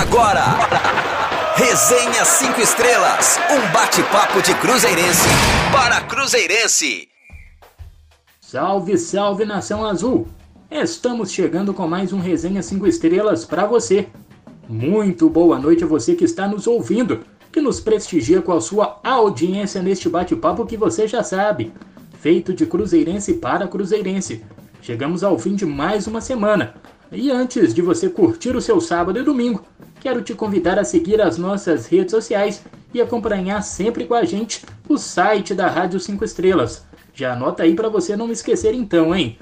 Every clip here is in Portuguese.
Agora, Resenha 5 Estrelas, um bate-papo de Cruzeirense para Cruzeirense. Salve, salve nação azul! Estamos chegando com mais um Resenha 5 Estrelas para você. Muito boa noite a você que está nos ouvindo, que nos prestigia com a sua audiência neste bate-papo que você já sabe, feito de Cruzeirense para Cruzeirense. Chegamos ao fim de mais uma semana. E antes de você curtir o seu sábado e domingo, quero te convidar a seguir as nossas redes sociais e acompanhar sempre com a gente o site da Rádio 5 Estrelas. Já anota aí para você não esquecer então, hein?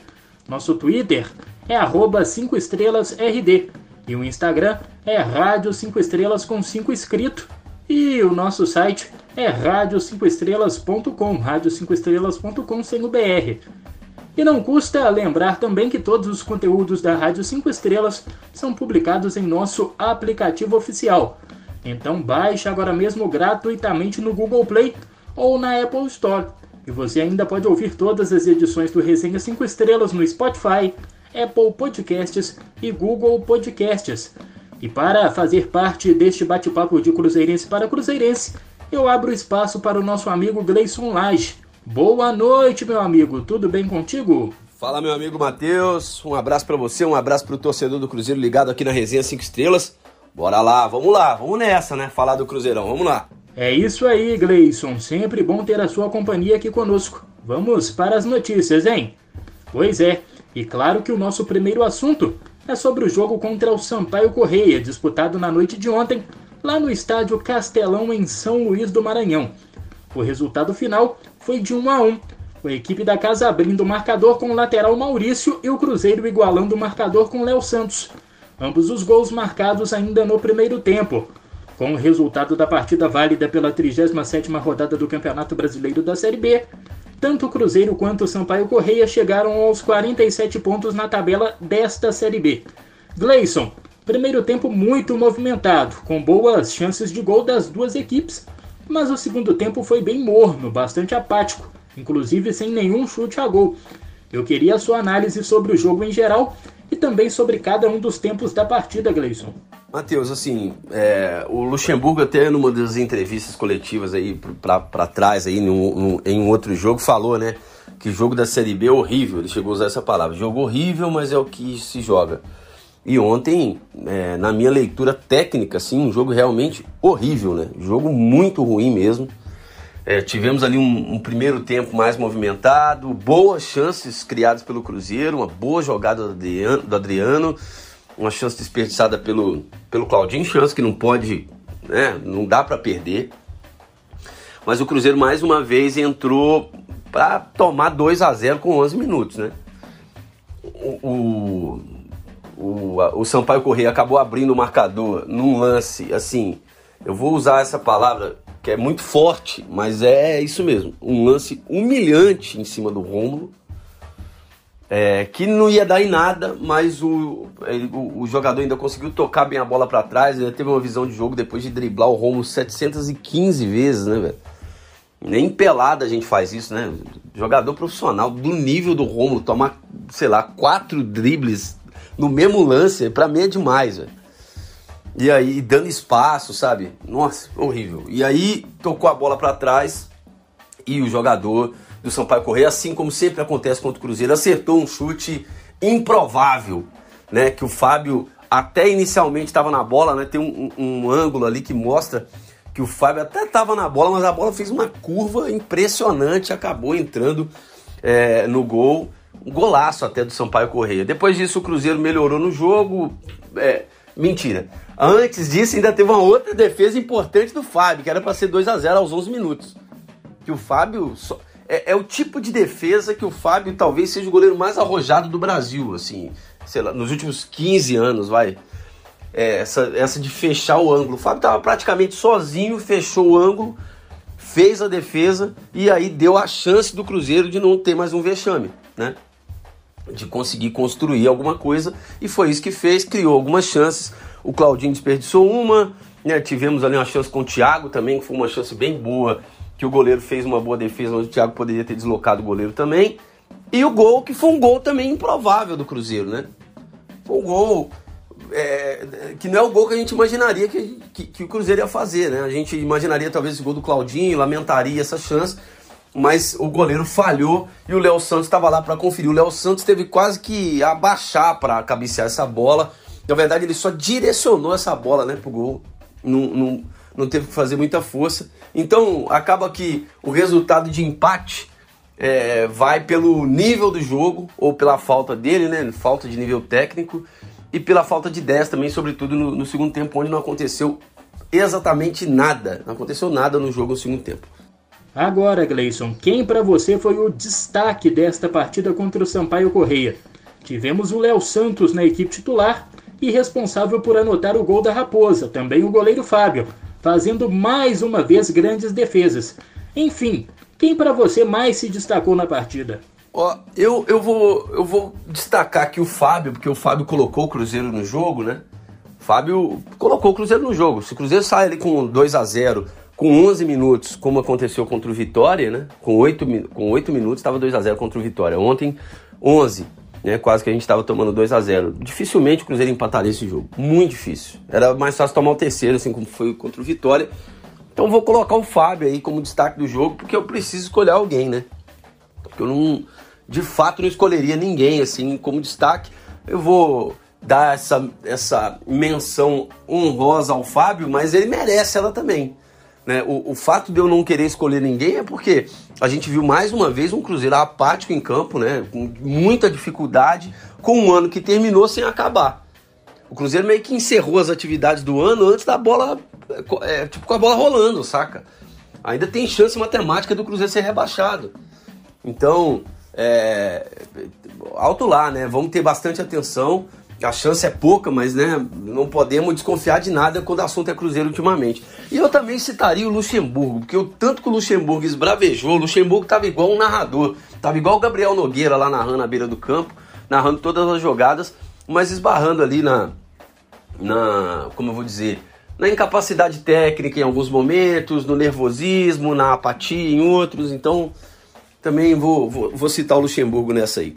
Nosso Twitter é 5 estrelasrd e o Instagram é Rádio 5 Estrelas com 5 escrito. E o nosso site é rádio5estrelas.com, rádio5estrelas.com sem o BR. E não custa lembrar também que todos os conteúdos da Rádio 5 Estrelas são publicados em nosso aplicativo oficial. Então baixe agora mesmo gratuitamente no Google Play ou na Apple Store. E você ainda pode ouvir todas as edições do Resenha 5 Estrelas no Spotify, Apple Podcasts e Google Podcasts. E para fazer parte deste bate-papo de Cruzeirense para Cruzeirense, eu abro espaço para o nosso amigo Gleison Lage Boa noite, meu amigo. Tudo bem contigo? Fala, meu amigo Matheus. Um abraço para você, um abraço pro torcedor do Cruzeiro ligado aqui na Resenha 5 Estrelas. Bora lá, vamos lá, vamos nessa, né? Falar do Cruzeirão, vamos lá. É isso aí, Gleison. Sempre bom ter a sua companhia aqui conosco. Vamos para as notícias, hein? Pois é, e claro que o nosso primeiro assunto é sobre o jogo contra o Sampaio Correia, disputado na noite de ontem, lá no estádio Castelão, em São Luís do Maranhão. O resultado final foi de 1 a 1, com a equipe da casa abrindo o marcador com o lateral Maurício e o Cruzeiro igualando o marcador com Léo Santos. Ambos os gols marcados ainda no primeiro tempo. Com o resultado da partida válida pela 37ª rodada do Campeonato Brasileiro da Série B, tanto o Cruzeiro quanto o Sampaio Correia chegaram aos 47 pontos na tabela desta Série B. Gleison, primeiro tempo muito movimentado, com boas chances de gol das duas equipes, mas o segundo tempo foi bem morno, bastante apático, inclusive sem nenhum chute a gol. Eu queria a sua análise sobre o jogo em geral e também sobre cada um dos tempos da partida, Gleison. Matheus, assim, é, o Luxemburgo até numa das entrevistas coletivas aí para trás aí num, num, em um outro jogo falou, né, que jogo da Série B é horrível. Ele chegou a usar essa palavra, jogo horrível, mas é o que se joga. E ontem, é, na minha leitura técnica, assim, um jogo realmente horrível, né? Jogo muito ruim mesmo. É, tivemos ali um, um, primeiro tempo mais movimentado, boas chances criadas pelo Cruzeiro, uma boa jogada do Adriano, do Adriano uma chance desperdiçada pelo, pelo Claudinho, chance que não pode, né, não dá para perder. Mas o Cruzeiro mais uma vez entrou para tomar 2 a 0 com 11 minutos, né? O, o, o, o Sampaio Correia acabou abrindo o marcador num lance, assim, eu vou usar essa palavra que é muito forte, mas é isso mesmo, um lance humilhante em cima do Rômulo, é, que não ia dar em nada, mas o, ele, o, o, jogador ainda conseguiu tocar bem a bola para trás, ele teve uma visão de jogo depois de driblar o Rômulo 715 vezes, né, velho? Nem pelada a gente faz isso, né? Jogador profissional do nível do Rômulo tomar, sei lá, quatro dribles no mesmo lance, para mim é demais, velho. E aí, dando espaço, sabe? Nossa, horrível. E aí, tocou a bola para trás e o jogador do Sampaio Correia, assim como sempre acontece contra o Cruzeiro, acertou um chute improvável, né? Que o Fábio até inicialmente estava na bola, né? Tem um, um, um, ângulo ali que mostra que o Fábio até estava na bola, mas a bola fez uma curva impressionante, acabou entrando é, no gol um golaço até do Sampaio Correia. Depois disso, o Cruzeiro melhorou no jogo. É, mentira. Antes disso, ainda teve uma outra defesa importante do Fábio, que era para ser 2 a 0 aos 11 minutos. Que o Fábio. Só, é, é, o tipo de defesa que o Fábio talvez seja o goleiro mais arrojado do Brasil, assim, sei lá, nos últimos 15 anos, vai. É, essa, essa de fechar o ângulo. O Fábio estava praticamente sozinho, fechou o ângulo, fez a defesa e aí deu a chance do Cruzeiro de não ter mais um vexame, né? De conseguir construir alguma coisa e foi isso que fez, criou algumas chances. O Claudinho desperdiçou uma, né? tivemos ali uma chance com o Thiago também, que foi uma chance bem boa, que o goleiro fez uma boa defesa, mas o Thiago poderia ter deslocado o goleiro também. E o gol, que foi um gol também improvável do Cruzeiro, né? Foi um gol. é, que não é o gol que a gente imaginaria que, que, que, o Cruzeiro ia fazer, né? A gente imaginaria talvez esse gol do Claudinho, lamentaria essa chance, mas o goleiro falhou e o Léo Santos estava lá para conferir. O Léo Santos teve quase que abaixar para cabecear essa bola. Na verdade, ele só direcionou essa bola né, pro gol. Não, não, não teve que fazer muita força. Então, acaba que o resultado de empate é, vai pelo nível do jogo ou pela falta dele, né? Falta de nível técnico e pela falta de 10 também, sobretudo no, no segundo tempo, onde não aconteceu exatamente nada. Não aconteceu nada no jogo no segundo tempo. Agora, Gleison, quem para você foi o destaque desta partida contra o Sampaio Correia? Tivemos o Léo Santos na equipe titular e responsável por anotar o gol da Raposa, também o goleiro Fábio, fazendo mais uma vez grandes defesas. Enfim, quem para você mais se destacou na partida? Ó, eu, eu, vou, eu vou destacar aqui o Fábio, porque o Fábio colocou o Cruzeiro no jogo, né? O Fábio colocou o Cruzeiro no jogo. Se o Cruzeiro sai ali com 2 a 0 com 11 minutos, como aconteceu contra o Vitória, né? Com 8, com 8 minutos estava 2 a 0 contra o Vitória. Ontem, 11, né? Quase que a gente estava tomando 2 a 0 Dificilmente o Cruzeiro empataria esse jogo. Muito difícil. Era mais fácil tomar o terceiro, assim como foi contra o Vitória. Então vou colocar o Fábio aí como destaque do jogo, porque eu preciso escolher alguém, né? Porque eu não de fato não escolheria ninguém assim como destaque. Eu vou dar essa, essa menção honrosa ao Fábio, mas ele merece ela também. Né? O, o fato de eu não querer escolher ninguém é porque a gente viu mais uma vez um Cruzeiro apático em campo, né? com muita dificuldade, com um ano que terminou sem acabar. O Cruzeiro meio que encerrou as atividades do ano antes da bola, é, tipo com a bola rolando, saca? Ainda tem chance matemática do Cruzeiro ser rebaixado. Então, é, alto lá, né? Vamos ter bastante atenção. A chance é pouca, mas né, não podemos desconfiar de nada quando o assunto é Cruzeiro ultimamente. E eu também citaria o Luxemburgo, porque o tanto que o Luxemburgo esbravejou, o Luxemburgo estava igual um narrador, estava igual o Gabriel Nogueira lá narrando na beira do campo, narrando todas as jogadas, mas esbarrando ali na, na como eu vou dizer, na incapacidade técnica em alguns momentos, no nervosismo, na apatia em outros. Então, também vou, vou, vou citar o Luxemburgo nessa aí.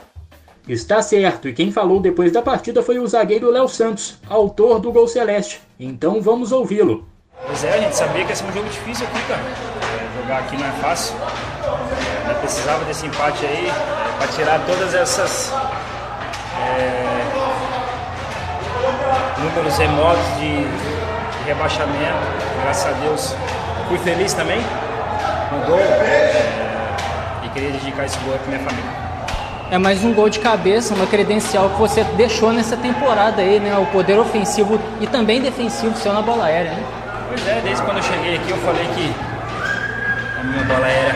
Está certo, e quem falou depois da partida foi o zagueiro Léo Santos, autor do gol celeste. Então vamos ouvi-lo. Pois é, a gente sabia que ia ser um jogo difícil aqui, cara. É, jogar aqui não é fácil. É, precisava desse empate aí para tirar todas essas é, números remotos de, de, rebaixamento. Graças a Deus fui feliz também no gol. É, queria dedicar esse gol para minha família. É mais um gol de cabeça, uma credencial que você deixou nessa temporada aí, né? O poder ofensivo e também defensivo seu na bola aérea, né? Pois é, desde quando eu cheguei aqui eu falei que a minha bola aérea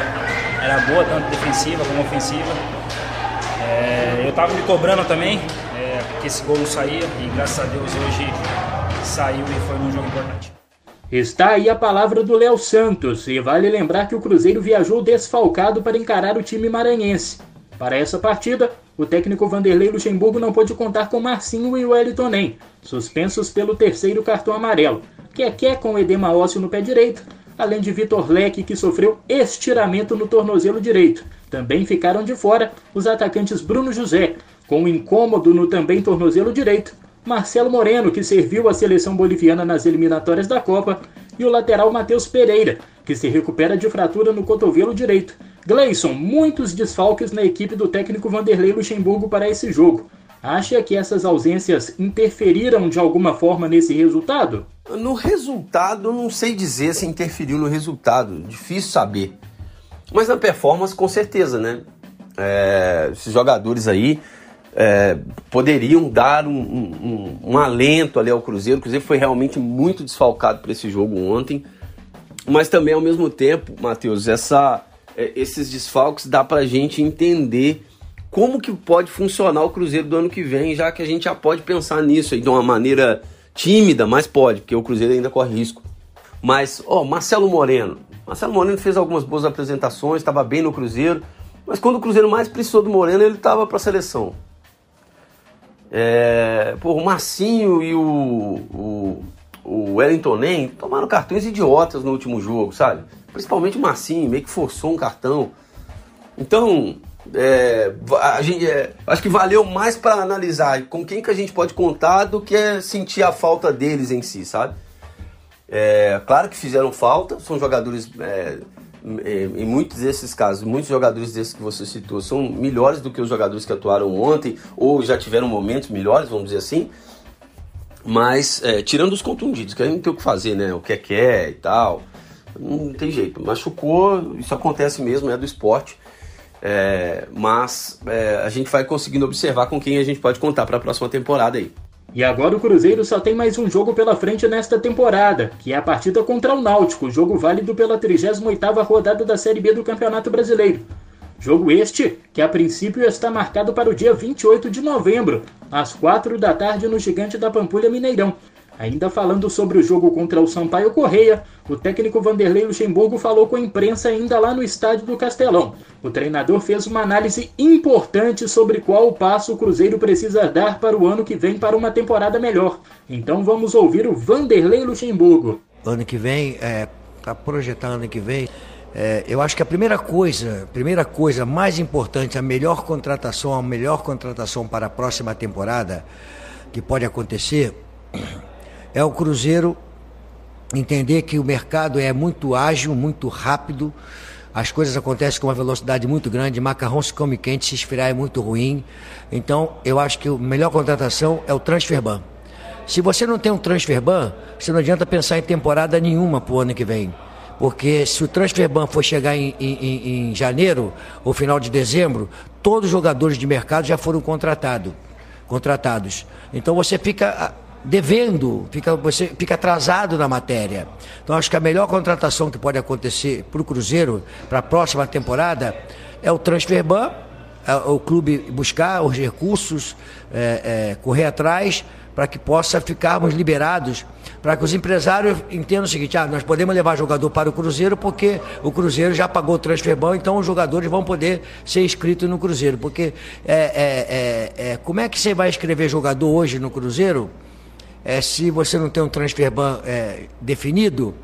era boa, tanto defensiva como ofensiva. É, eu estava me cobrando também, é, porque esse gol não saía e graças a Deus hoje saiu e foi um jogo importante. Está aí a palavra do Léo Santos, e vale lembrar que o Cruzeiro viajou desfalcado para encarar o time maranhense. Para essa partida, o técnico Vanderlei Luxemburgo não pôde contar com Marcinho e Wellington Nem, suspensos pelo terceiro cartão amarelo, que é com edema ósseo no pé direito, além de Vitor Leque, que sofreu estiramento no tornozelo direito. Também ficaram de fora os atacantes Bruno José, com um incômodo no também tornozelo direito, Marcelo Moreno, que serviu a seleção boliviana nas eliminatórias da Copa, e o lateral Matheus Pereira, que se recupera de fratura no cotovelo direito. Gleison, muitos desfalques na equipe do técnico Vanderlei Luxemburgo para esse jogo. Acha que essas ausências interferiram de alguma forma nesse resultado? No resultado, não sei dizer se interferiu no resultado, difícil saber. Mas na performance, com certeza, né? É, esses jogadores aí é, poderiam dar um, um, um, alento ali ao Cruzeiro. O Cruzeiro foi realmente muito desfalcado para esse jogo ontem, mas também ao mesmo tempo, Matheus, essa, é, esses desfalques dá para a gente entender como que pode funcionar o Cruzeiro do ano que vem, já que a gente já pode pensar nisso aí de uma maneira tímida, mas pode, porque o Cruzeiro ainda corre risco. Mas, ó, Marcelo Moreno. Marcelo Moreno fez algumas boas apresentações, estava bem no Cruzeiro, mas quando o Cruzeiro mais precisou do Moreno, ele estava para a seleção. É, pô, o Massinho e o, o, o Wellington Nem tomaram cartões idiotas no último jogo, sabe? Principalmente o Massinho, meio que forçou um cartão. Então, é, gente, é, acho que valeu mais para analisar com quem que a gente pode contar do que sentir a falta deles em si, sabe? É, claro que fizeram falta, são jogadores, é, em muitos desses casos, muitos jogadores desses que você citou são melhores do que os jogadores que atuaram ontem ou já tiveram momentos melhores, vamos dizer assim. Mas, é, tirando os contundidos, que a gente não tem o que fazer, né? O que é que é e tal, não tem jeito. Machucou, isso acontece mesmo, é do esporte. É, mas é, a gente vai conseguindo observar com quem a gente pode contar para a próxima temporada aí. E agora o Cruzeiro só tem mais um jogo pela frente nesta temporada, que é a partida contra o Náutico, jogo válido pela 38ª rodada da Série B do Campeonato Brasileiro. Jogo este que a princípio está marcado para o dia 28 de novembro, às 4 da tarde no Gigante da Pampulha Mineirão, Ainda falando sobre o jogo contra o Sampaio Correia, o técnico Vanderlei Luxemburgo falou com a imprensa ainda lá no estádio do Castelão. O treinador fez uma análise importante sobre qual passo o Cruzeiro precisa dar para o ano que vem para uma temporada melhor. Então vamos ouvir o Vanderlei Luxemburgo. Ano que vem, é, tá projetando ano que vem. É, eu acho que a primeira coisa, primeira coisa mais importante, a melhor contratação, a melhor contratação para a próxima temporada que pode acontecer é o Cruzeiro entender que o mercado é muito ágil, muito rápido, as coisas acontecem com uma velocidade muito grande, macarrão se come quente, se esfriar é muito ruim. Então, eu acho que a melhor contratação é o transfer ban. Se você não tem um transfer ban, você não adianta pensar em temporada nenhuma para o ano que vem. Porque se o transfer ban for chegar em, em, em janeiro ou final de dezembro, todos os jogadores de mercado já foram contratado, contratados. Então você fica devendo, fica, você fica atrasado na matéria. Então acho que a melhor contratação que pode acontecer para o Cruzeiro para a próxima temporada é o transfer ban, é o clube buscar os recursos, é, é, correr atrás para que possa ficarmos liberados, para que os empresários entendam o seguinte: ah, nós podemos levar jogador para o Cruzeiro porque o Cruzeiro já pagou o transfer ban, então os jogadores vão poder ser inscritos no Cruzeiro. Porque é, é, é, é como é que você vai escrever jogador hoje no Cruzeiro? é, se você não tem um transfer ban é, definido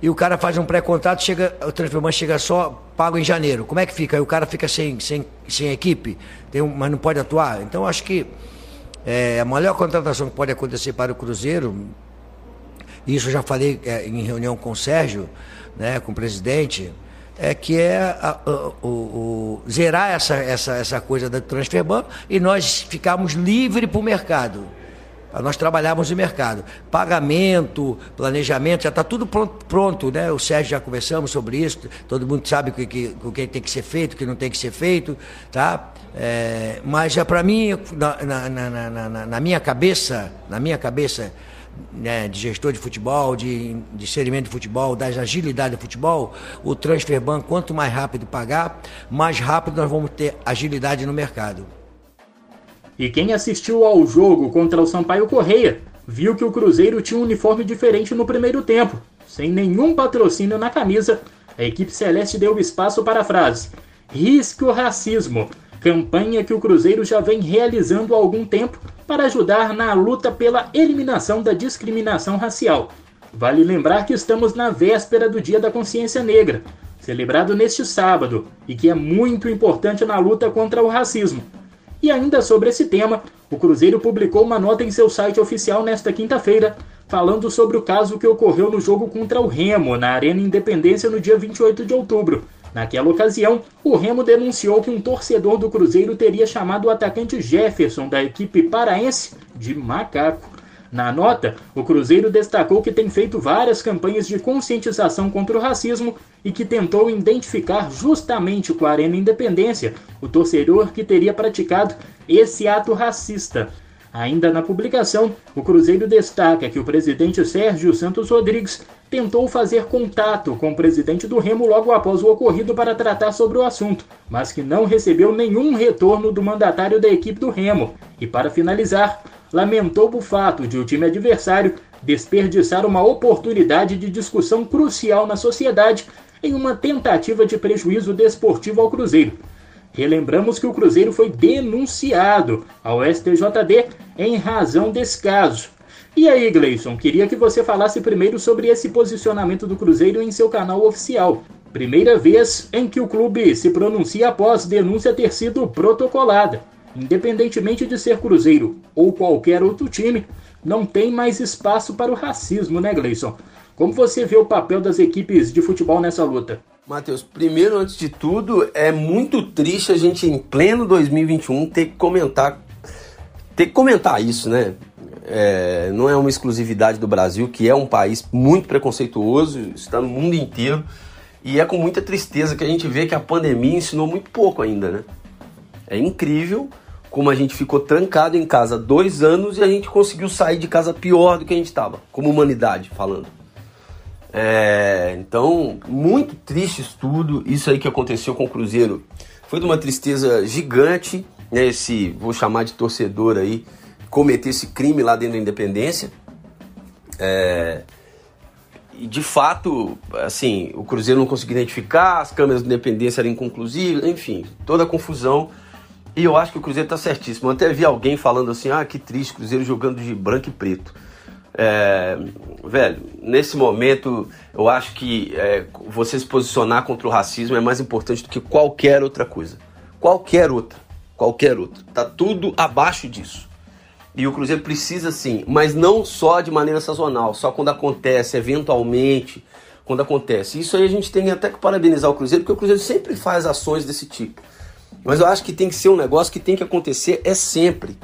e o cara faz um pré-contrato, chega, o transfer ban chega só pago em janeiro. Como é que fica? Aí o cara fica sem, sem, sem equipe, tem um, mas não pode atuar. Então acho que a maior contratação que pode acontecer para o Cruzeiro, isso eu já falei é, em reunião com o Sérgio, né, com o presidente, é que é a, a, o, o, zerar essa, essa, essa coisa da transfer ban e nós ficarmos livres para o mercado nós trabalhávamos no mercado. Pagamento, planejamento, já está tudo pronto, pronto, né? O Sérgio já conversamos sobre isso, todo mundo sabe o que, que, o que tem que ser feito, o que não tem que ser feito, tá? É, mas já para mim, na, na, na, na, minha cabeça, na minha cabeça, né, de gestor de futebol, de, de de futebol, das agilidade do futebol, o transfer ban, quanto mais rápido pagar, mais rápido nós vamos ter agilidade no mercado. E quem assistiu ao jogo contra o Sampaio Correia viu que o Cruzeiro tinha um uniforme diferente no primeiro tempo. Sem nenhum patrocínio na camisa, a equipe celeste deu espaço para a frase: Risque o racismo, campanha que o Cruzeiro já vem realizando há algum tempo para ajudar na luta pela eliminação da discriminação racial. Vale lembrar que estamos na véspera do Dia da Consciência Negra, celebrado neste sábado, e que é muito importante na luta contra o racismo. E ainda sobre esse tema, o Cruzeiro publicou uma nota em seu site oficial nesta quinta-feira, falando sobre o caso que ocorreu no jogo contra o Remo, na Arena Independência, no dia 28 de outubro. Naquela ocasião, o Remo denunciou que um torcedor do Cruzeiro teria chamado o atacante Jefferson, da equipe paraense, de macaco. Na nota, o Cruzeiro destacou que tem feito várias campanhas de conscientização contra o racismo e que tentou identificar justamente com a Arena Independência o torcedor que teria praticado esse ato racista. Ainda na publicação, o Cruzeiro destaca que o presidente Sérgio Santos Rodrigues tentou fazer contato com o presidente do Remo logo após o ocorrido para tratar sobre o assunto, mas que não recebeu nenhum retorno do mandatário da equipe do Remo. E para finalizar, lamentou o fato de o time adversário desperdiçar uma oportunidade de discussão crucial na sociedade em uma tentativa de prejuízo desportivo ao Cruzeiro. Relembramos que o Cruzeiro foi denunciado ao STJD em razão desse caso. E aí, Gleison, queria que você falasse primeiro sobre esse posicionamento do Cruzeiro em seu canal oficial. Primeira vez em que o clube se pronuncia após denúncia ter sido protocolada. Independentemente de ser Cruzeiro ou qualquer outro time, não tem mais espaço para o racismo, né, Gleison? Como você vê o papel das equipes de futebol nessa luta? Matheus, primeiro, antes de tudo, é muito triste a gente, em pleno 2021, ter que comentar, ter que comentar isso, né? É, não é uma exclusividade do Brasil, que é um país muito preconceituoso, está no mundo inteiro, e é com muita tristeza que a gente vê que a pandemia ensinou muito pouco ainda, né? É incrível como a gente ficou trancado em casa dois anos e a gente conseguiu sair de casa pior do que a gente estava, como humanidade falando. É, então, muito triste isso tudo. Isso aí que aconteceu com o Cruzeiro foi de uma tristeza gigante. Né, esse, vou chamar de torcedor aí, cometer esse crime lá dentro da Independência. É, e de fato, assim, o Cruzeiro não conseguiu identificar, as câmeras de Independência eram inconclusivas, enfim, toda a confusão. E eu acho que o Cruzeiro está certíssimo. Eu até vi alguém falando assim: ah, que triste, Cruzeiro jogando de branco e preto. É, velho, nesse momento eu acho que é, você se posicionar contra o racismo é mais importante do que qualquer outra coisa. Qualquer outra. Qualquer outra. Tá tudo abaixo disso. E o Cruzeiro precisa sim, mas não só de maneira sazonal, só quando acontece, eventualmente, quando acontece. Isso aí a gente tem até que parabenizar o Cruzeiro, porque o Cruzeiro sempre faz ações desse tipo. Mas eu acho que tem que ser um negócio que tem que acontecer é sempre.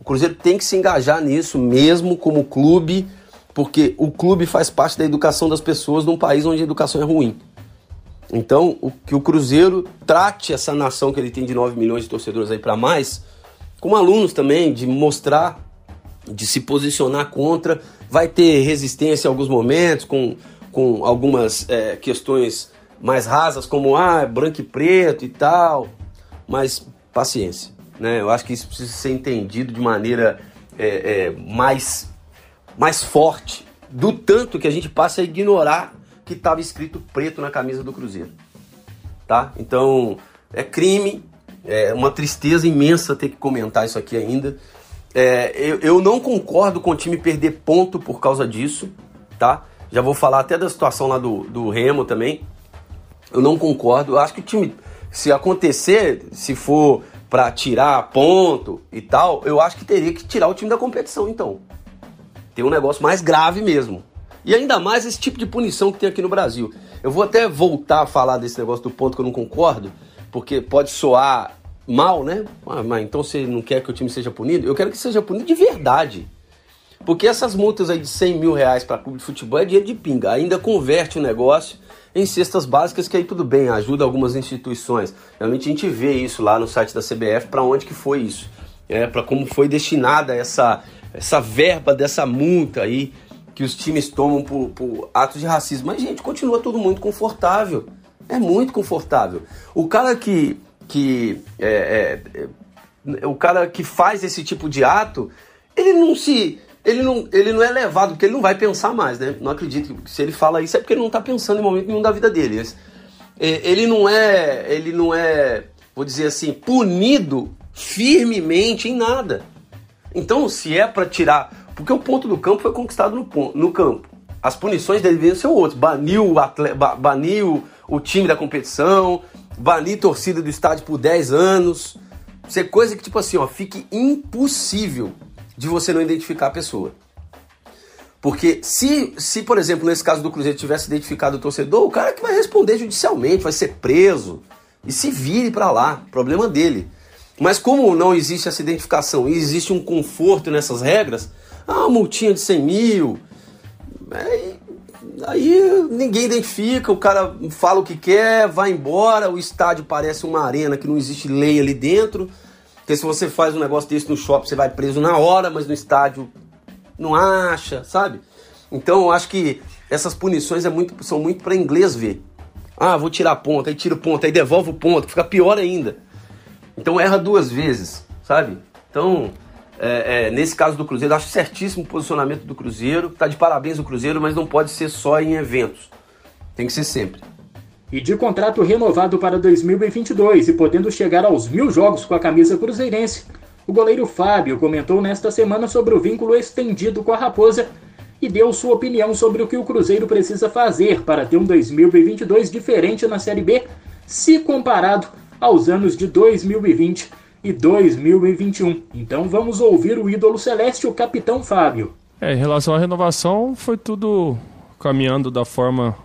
O Cruzeiro tem que se engajar nisso mesmo como clube, porque o clube faz parte da educação das pessoas num país onde a educação é ruim. Então, o, que o Cruzeiro trate essa nação que ele tem de 9 milhões de torcedores aí para mais, como alunos também, de mostrar, de se posicionar contra. Vai ter resistência em alguns momentos, com, com algumas é, questões mais rasas, como ah, branco e preto e tal mas paciência. Né? Eu acho que isso precisa ser entendido de maneira é, é, mais, mais forte, do tanto que a gente passa a ignorar que estava escrito preto na camisa do Cruzeiro. Tá? Então, é crime, é uma tristeza imensa ter que comentar isso aqui ainda. É, eu, eu não concordo com o time perder ponto por causa disso, tá? Já vou falar até da situação lá do, do Remo também. Eu não concordo. Eu acho que o time se acontecer, se for para tirar ponto e tal, eu acho que teria que tirar o time da competição então. Tem um negócio mais grave mesmo. E ainda mais esse tipo de punição que tem aqui no Brasil. Eu vou até voltar a falar desse negócio do ponto que eu não concordo, porque pode soar mal, né? Ah, mas então você não quer que o time seja punido? Eu quero que seja punido de verdade. Porque essas multas aí de 100 mil reais para clube de futebol é dinheiro de pinga. Ainda converte o negócio em cestas básicas, que aí tudo bem, ajuda algumas instituições. Realmente a gente vê isso lá no site da CBF, para onde que foi isso, é, para como foi destinada essa, essa verba dessa multa aí que os times tomam por, por atos de racismo. Mas, gente, continua tudo muito confortável. É muito confortável. O cara que. Que é, é, é, o cara que faz esse tipo de ato, ele não se ele não, ele não é levado, porque ele não vai pensar mais, né? Não acredito que se ele fala isso é porque ele não está pensando em momento nenhum da vida dele. É, ele não é, ele não é, vou dizer assim, punido firmemente em nada. Então, se é para tirar, porque o ponto do campo foi conquistado no, no campo. As punições deveriam ser outras. Baniu o, atleta, baniu o time da competição, banir torcida do estádio por 10 anos. Ser coisa que, tipo assim, ó, fique impossível de você não identificar a pessoa. Porque se, se, por exemplo, nesse caso do Cruzeiro tivesse identificado o torcedor, o cara que vai responder judicialmente, vai ser preso e se vire para lá, problema dele. Mas como não existe essa identificação e existe um conforto nessas regras, ah, uma multinha de 100 mil, aí, aí ninguém identifica, o cara fala o que quer, vai embora, o estádio parece uma arena que não existe lei ali dentro, porque se você faz um negócio desse no shopping, você vai preso na hora, mas no estádio não acha, sabe? Então eu acho que essas punições é muito, são muito para inglês ver. Ah, vou tirar ponto, aí tira o ponto, aí devolve o ponto, fica pior ainda. Então erra duas vezes, sabe? Então, é, é, nesse caso do Cruzeiro, acho certíssimo o posicionamento do Cruzeiro. Tá de parabéns o Cruzeiro, mas não pode ser só em eventos. Tem que ser sempre e de contrato renovado para 2022 e podendo chegar aos mil jogos com a camisa cruzeirense. O goleiro Fábio comentou nesta semana sobre o vínculo estendido com a Raposa e deu sua opinião sobre o que o Cruzeiro precisa fazer para ter um 2022 diferente na Série B, se comparado aos anos de 2020 e 2021. Então vamos ouvir o ídolo celeste, o capitão Fábio. É, em relação à renovação, foi tudo caminhando da forma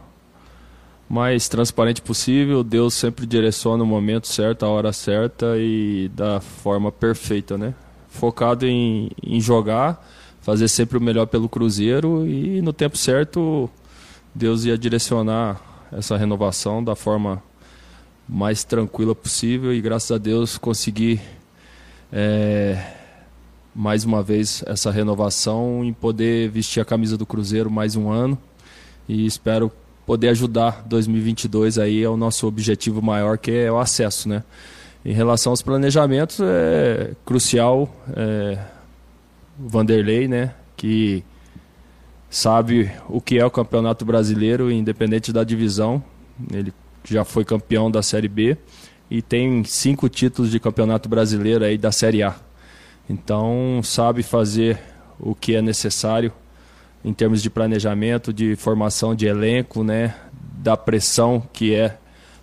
mais transparente possível. Deus sempre direciona o momento certo, a hora certa e da forma perfeita, né? Focado em, em jogar, fazer sempre o melhor pelo Cruzeiro e no tempo certo Deus ia direcionar essa renovação da forma mais tranquila possível e graças a Deus consegui é, mais uma vez essa renovação e poder vestir a camisa do Cruzeiro mais um ano e espero poder ajudar 2022 aí é o nosso objetivo maior que é o acesso, né? Em relação aos planejamentos é crucial é, Vanderlei, né? Que sabe o que é o Campeonato Brasileiro, independente da divisão. Ele já foi campeão da Série B e tem cinco títulos de Campeonato Brasileiro aí da Série A. Então sabe fazer o que é necessário em termos de planejamento, de formação de elenco, né, da pressão que é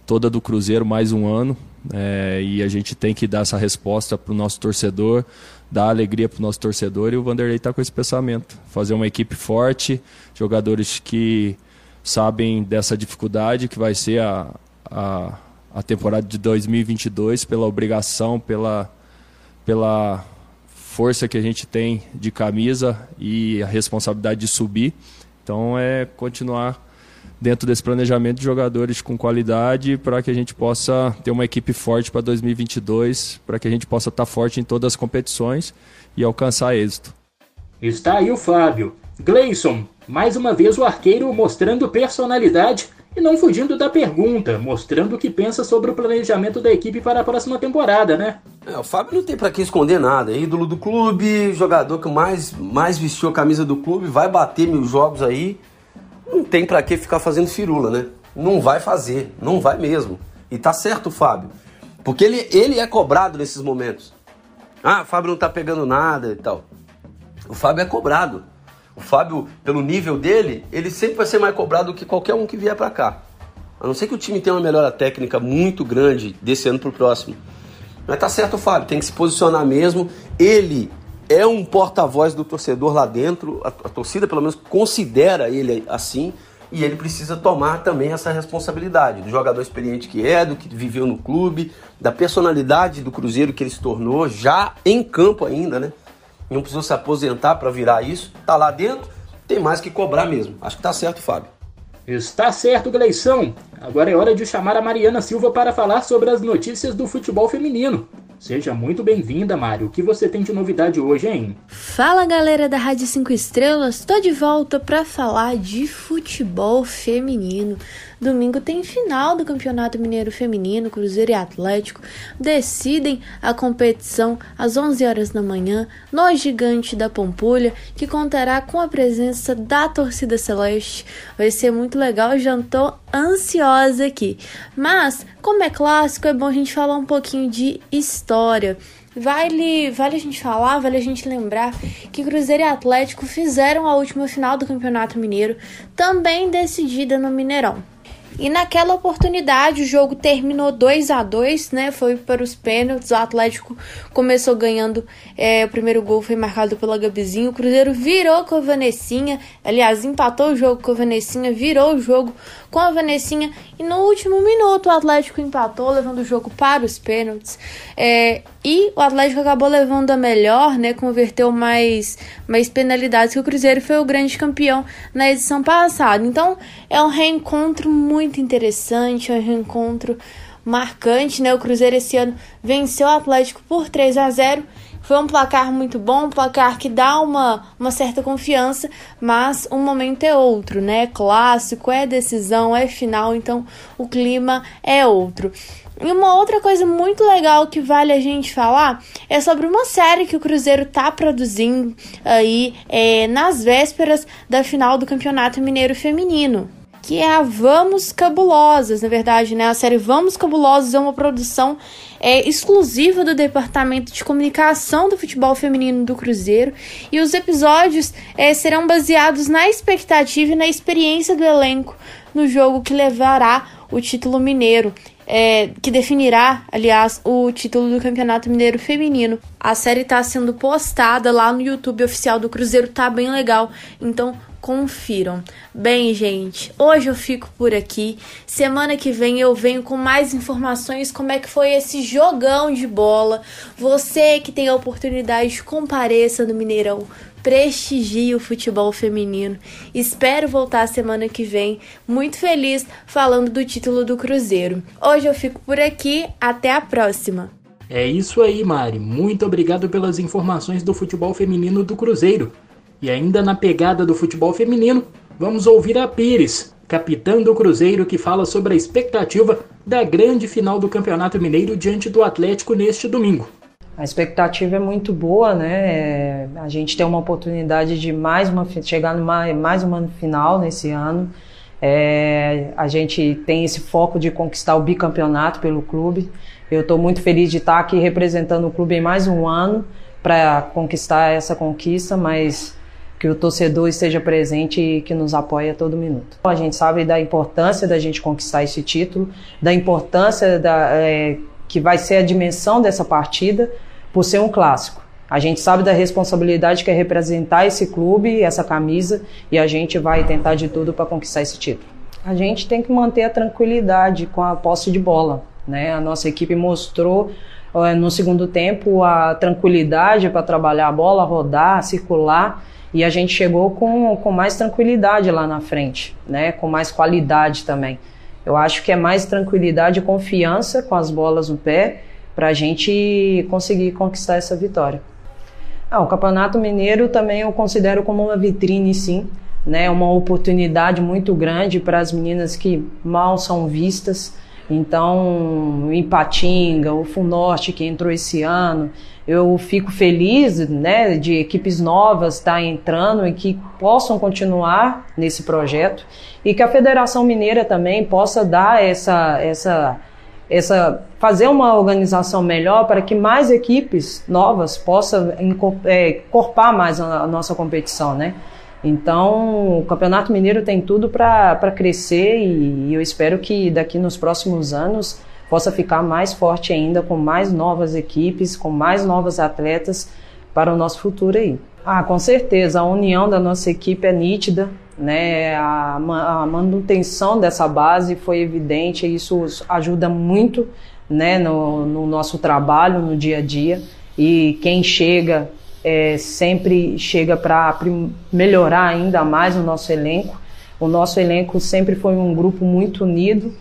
toda do Cruzeiro mais um ano. É, e a gente tem que dar essa resposta para o nosso torcedor, dar alegria para o nosso torcedor. E o Vanderlei está com esse pensamento: fazer uma equipe forte, jogadores que sabem dessa dificuldade que vai ser a, a, a temporada de 2022, pela obrigação, pela, pela força que a gente tem de camisa e a responsabilidade de subir. Então é continuar dentro desse planejamento de jogadores com qualidade para que a gente possa ter uma equipe forte para 2022, para que a gente possa estar forte em todas as competições e alcançar êxito. Está aí o Fábio. Gleison, mais uma vez o arqueiro mostrando personalidade e não fugindo da pergunta, mostrando o que pensa sobre o planejamento da equipe para a próxima temporada, né? É, o Fábio não tem para que esconder nada. É ídolo do clube, jogador que mais, mais vestiu a camisa do clube, vai bater mil jogos aí. Não tem para que ficar fazendo firula, né? Não vai fazer, não vai mesmo. E tá certo o Fábio. Porque ele, ele é cobrado nesses momentos. Ah, o Fábio não tá pegando nada e tal. O Fábio é cobrado. O Fábio, pelo nível dele, ele sempre vai ser mais cobrado do que qualquer um que vier para cá. A não ser que o time tenha uma melhora técnica muito grande desse ano pro próximo. Mas tá certo, Fábio, tem que se posicionar mesmo. Ele é um porta-voz do torcedor lá dentro, a, a, torcida pelo menos considera ele assim, e ele precisa tomar também essa responsabilidade do jogador experiente que é, do que viveu no clube, da personalidade do Cruzeiro que ele se tornou, já em campo ainda, né? Não precisou se aposentar para virar isso, tá lá dentro, tem mais que cobrar mesmo. Acho que tá certo, Fábio. Está certo, Gleição. Agora é hora de chamar a Mariana Silva para falar sobre as notícias do futebol feminino. Seja muito bem-vinda, Mário. O que você tem de novidade hoje, hein? Fala, galera da Rádio 5 Estrelas. Tô de volta para falar de futebol feminino. Domingo tem final do Campeonato Mineiro Feminino, Cruzeiro e Atlético decidem a competição às 11 horas da manhã no Gigante da Pampulha, que contará com a presença da torcida celeste. Vai ser muito legal, já tô ansiosa aqui. Mas, como é clássico, é bom a gente falar um pouquinho de história. Vale, vale a gente falar, vale a gente lembrar que Cruzeiro e Atlético fizeram a última final do Campeonato Mineiro, também decidida no Mineirão. E naquela oportunidade o jogo terminou 2 a 2 né? Foi para os pênaltis. O Atlético começou ganhando. É, o primeiro gol foi marcado pela Gabizinho. O Cruzeiro virou com a Vanessinha. Aliás, empatou o jogo com a Vanessinha, virou o jogo com a Vanessinha. E no último minuto o Atlético empatou, levando o jogo para os pênaltis. É, e o Atlético acabou levando a melhor, né? Converteu mais, mais penalidades que o Cruzeiro foi o grande campeão na edição passada. Então é um reencontro muito interessante, é um reencontro marcante, né? O Cruzeiro esse ano venceu o Atlético por 3 a 0 foi um placar muito bom, um placar que dá uma, uma certa confiança, mas um momento é outro, né? Clássico, é decisão, é final, então o clima é outro. E uma outra coisa muito legal que vale a gente falar é sobre uma série que o Cruzeiro tá produzindo aí é, nas vésperas da final do Campeonato Mineiro Feminino. que é a Vamos Cabulosas, na verdade, né? A série Vamos Cabulosas é uma produção é, exclusiva do Departamento de Comunicação do Futebol Feminino do Cruzeiro e os episódios é, serão baseados na expectativa e na experiência do elenco no jogo que levará o título mineiro. É, que definirá, aliás, o título do Campeonato Mineiro Feminino. A série está sendo postada lá no YouTube oficial do Cruzeiro, tá bem legal. Então confiram. Bem, gente, hoje eu fico por aqui. Semana que vem eu venho com mais informações como é que foi esse jogão de bola. Você que tem a oportunidade, compareça no Mineirão. Prestigie o futebol feminino. Espero voltar semana que vem, muito feliz, falando do título do Cruzeiro. Hoje eu fico por aqui, até a próxima. É isso aí, Mari. Muito obrigado pelas informações do futebol feminino do Cruzeiro. E ainda na pegada do futebol feminino, vamos ouvir a Pires, capitã do Cruzeiro, que fala sobre a expectativa da grande final do Campeonato Mineiro diante do Atlético neste domingo. A expectativa é muito boa, né? É, a gente tem uma oportunidade de mais uma chegar numa mais uma final nesse ano. É, a gente tem esse foco de conquistar o bicampeonato pelo clube. Eu estou muito feliz de estar aqui representando o clube em mais um ano para conquistar essa conquista, mas que o torcedor esteja presente e que nos apoie a todo minuto. A gente sabe da importância da gente conquistar esse título, da importância da, é, que vai ser a dimensão dessa partida por ser um clássico. A gente sabe da responsabilidade que é representar esse clube, essa camisa, e a gente vai tentar de tudo para conquistar esse título. A gente tem que manter a tranquilidade com a posse de bola. Né? A nossa equipe mostrou no segundo tempo a tranquilidade para trabalhar a bola, rodar, circular e a gente chegou com, com mais tranquilidade lá na frente, né? com mais qualidade também. Eu acho que é mais tranquilidade e confiança com as bolas no pé para a gente conseguir conquistar essa vitória. Ah, o Campeonato Mineiro também eu considero como uma vitrine, sim, né? uma oportunidade muito grande para as meninas que mal são vistas. Então, o Ipatinga, o Funorte que entrou esse ano, eu fico feliz né, de equipes novas estar tá entrando e que possam continuar nesse projeto e que a Federação Mineira também possa dar essa, essa, essa fazer uma organização melhor para que mais equipes novas possam é, incorporar mais a nossa competição, né? Então, o Campeonato Mineiro tem tudo para crescer e, e eu espero que daqui nos próximos anos possa ficar mais forte ainda, com mais novas equipes, com mais novos atletas para o nosso futuro aí. Ah, com certeza, a união da nossa equipe é nítida, né? A, a manutenção dessa base foi evidente, e isso ajuda muito, né, no, no nosso trabalho, no dia a dia. E quem chega é, sempre chega para melhorar ainda mais o nosso elenco. O nosso elenco sempre foi um grupo muito unido,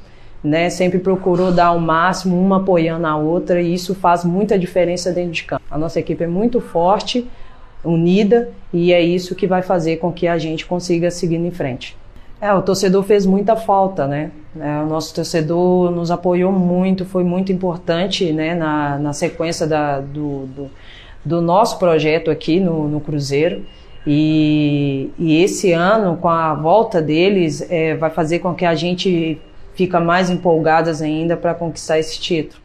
né, sempre procurou dar o máximo, uma apoiando a outra, e isso faz muita diferença dentro de campo. A nossa equipe é muito forte, unida, e é isso que vai fazer com que a gente consiga seguir em frente. É, o torcedor fez muita falta, né? É, o nosso torcedor nos apoiou muito, foi muito importante, né, na, na sequência da, do, do, do nosso projeto aqui no, no Cruzeiro. E, e, esse ano, com a volta deles, é, vai fazer com que a gente fica mais empolgadas ainda para conquistar esse título.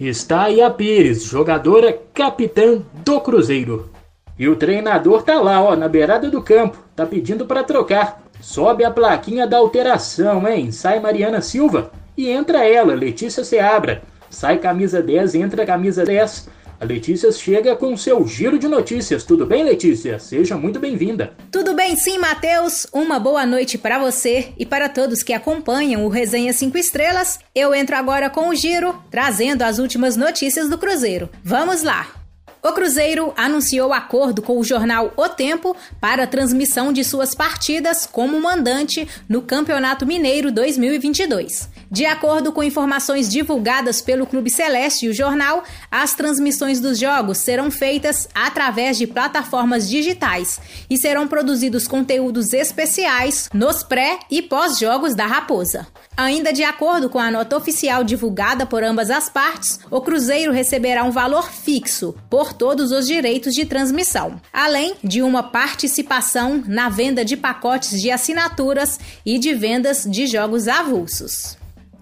Está aí a Pires, jogadora capitã do Cruzeiro. E o treinador tá lá, ó, na beirada do campo, tá pedindo para trocar. Sobe a plaquinha da alteração, hein? Sai Mariana Silva e entra ela, Letícia Seabra. Sai camisa 10, entra camisa 10. A Letícia chega com seu giro de notícias. Tudo bem, Letícia? Seja muito bem-vinda. Tudo bem, sim, Matheus. Uma boa noite para você e para todos que acompanham o Resenha 5 Estrelas. Eu entro agora com o giro, trazendo as últimas notícias do Cruzeiro. Vamos lá! O Cruzeiro anunciou acordo com o jornal O Tempo para a transmissão de suas partidas como mandante no Campeonato Mineiro 2022. De acordo com informações divulgadas pelo Clube Celeste e o jornal, as transmissões dos jogos serão feitas através de plataformas digitais e serão produzidos conteúdos especiais nos pré e pós-jogos da Raposa. Ainda de acordo com a nota oficial divulgada por ambas as partes, o Cruzeiro receberá um valor fixo por todos os direitos de transmissão, além de uma participação na venda de pacotes de assinaturas e de vendas de jogos avulsos.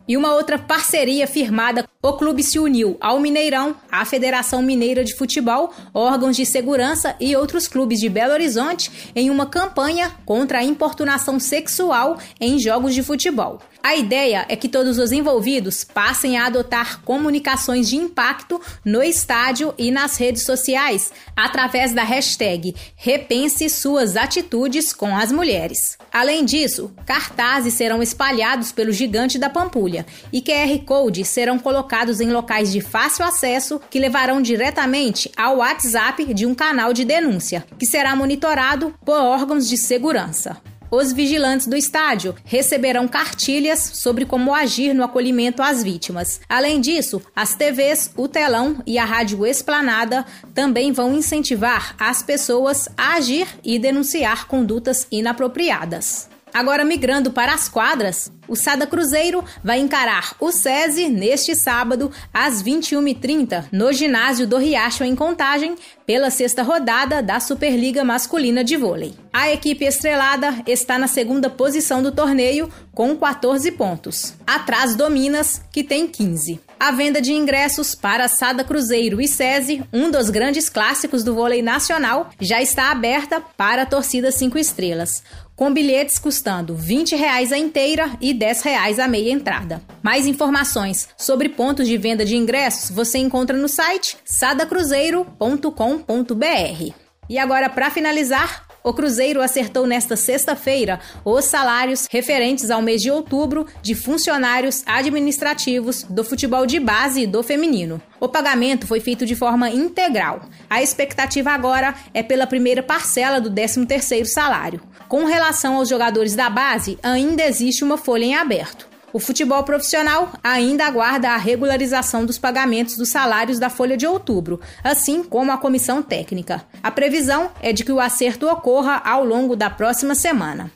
E uma outra parceria firmada, o clube se uniu ao Mineirão, à Federação Mineira de Futebol, órgãos de segurança e outros clubes de Belo Horizonte em uma campanha contra a importunação sexual em jogos de futebol. A ideia é que todos os envolvidos passem a adotar comunicações de impacto no estádio e nas redes sociais, através da hashtag Repense suas atitudes com as mulheres. Além disso, cartazes serão espalhados pelo gigante da Pampulha e QR Code serão colocados em locais de fácil acesso que levarão diretamente ao WhatsApp de um canal de denúncia, que será monitorado por órgãos de segurança. Os vigilantes do estádio receberão cartilhas sobre como agir no acolhimento às vítimas. Além disso, as TVs, o telão e a rádio Esplanada também vão incentivar as pessoas a agir e denunciar condutas inapropriadas. Agora migrando para as quadras, o Sada Cruzeiro vai encarar o SESI neste sábado às 21h30 no ginásio do Riacho em Contagem pela sexta rodada da Superliga Masculina de Vôlei. A equipe estrelada está na segunda posição do torneio com 14 pontos, atrás do Minas, que tem 15. A venda de ingressos para Sada Cruzeiro e SESI, um dos grandes clássicos do vôlei nacional, já está aberta para a torcida 5 estrelas com bilhetes custando R$ 20 a inteira e R$ 10 a meia entrada. Mais informações sobre pontos de venda de ingressos você encontra no site sadacruzeiro.com.br. E agora, para finalizar, o Cruzeiro acertou nesta sexta-feira os salários referentes ao mês de outubro de funcionários administrativos do futebol de base e do feminino. O pagamento foi feito de forma integral. A expectativa agora é pela primeira parcela do 13º salário. Com relação aos jogadores da base, ainda existe uma folha em aberto. O futebol profissional ainda aguarda a regularização dos pagamentos dos salários da folha de outubro, assim como a comissão técnica. A previsão é de que o acerto ocorra ao longo da próxima semana.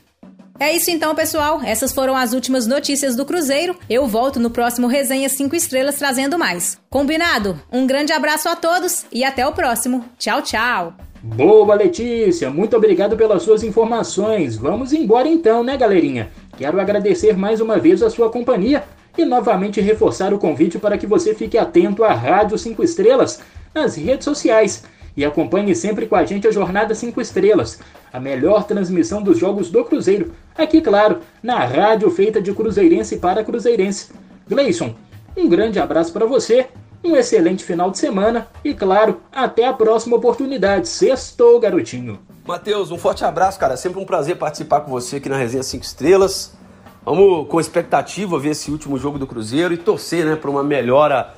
É isso então, pessoal. Essas foram as últimas notícias do Cruzeiro. Eu volto no próximo Resenha 5 Estrelas trazendo mais. Combinado? Um grande abraço a todos e até o próximo. Tchau, tchau. Boa, Letícia. Muito obrigado pelas suas informações. Vamos embora então, né, galerinha? Quero agradecer mais uma vez a sua companhia e novamente reforçar o convite para que você fique atento à Rádio 5 Estrelas nas redes sociais e acompanhe sempre com a gente a Jornada 5 Estrelas, a melhor transmissão dos jogos do Cruzeiro, aqui, claro, na rádio feita de cruzeirense para cruzeirense. Gleison, um grande abraço para você, um excelente final de semana e, claro, até a próxima oportunidade. Sextou, garotinho! Matheus, um forte abraço, cara. Sempre um prazer participar com você aqui na Resenha 5 Estrelas. Vamos com expectativa ver esse último jogo do Cruzeiro e torcer né, para uma melhora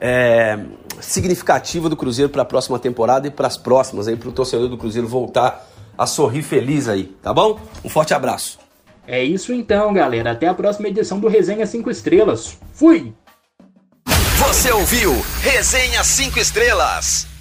é, significativa do Cruzeiro para a próxima temporada e para as próximas, para o torcedor do Cruzeiro voltar a sorrir feliz aí, tá bom? Um forte abraço. É isso então, galera. Até a próxima edição do Resenha 5 Estrelas. Fui! Você ouviu Resenha 5 Estrelas.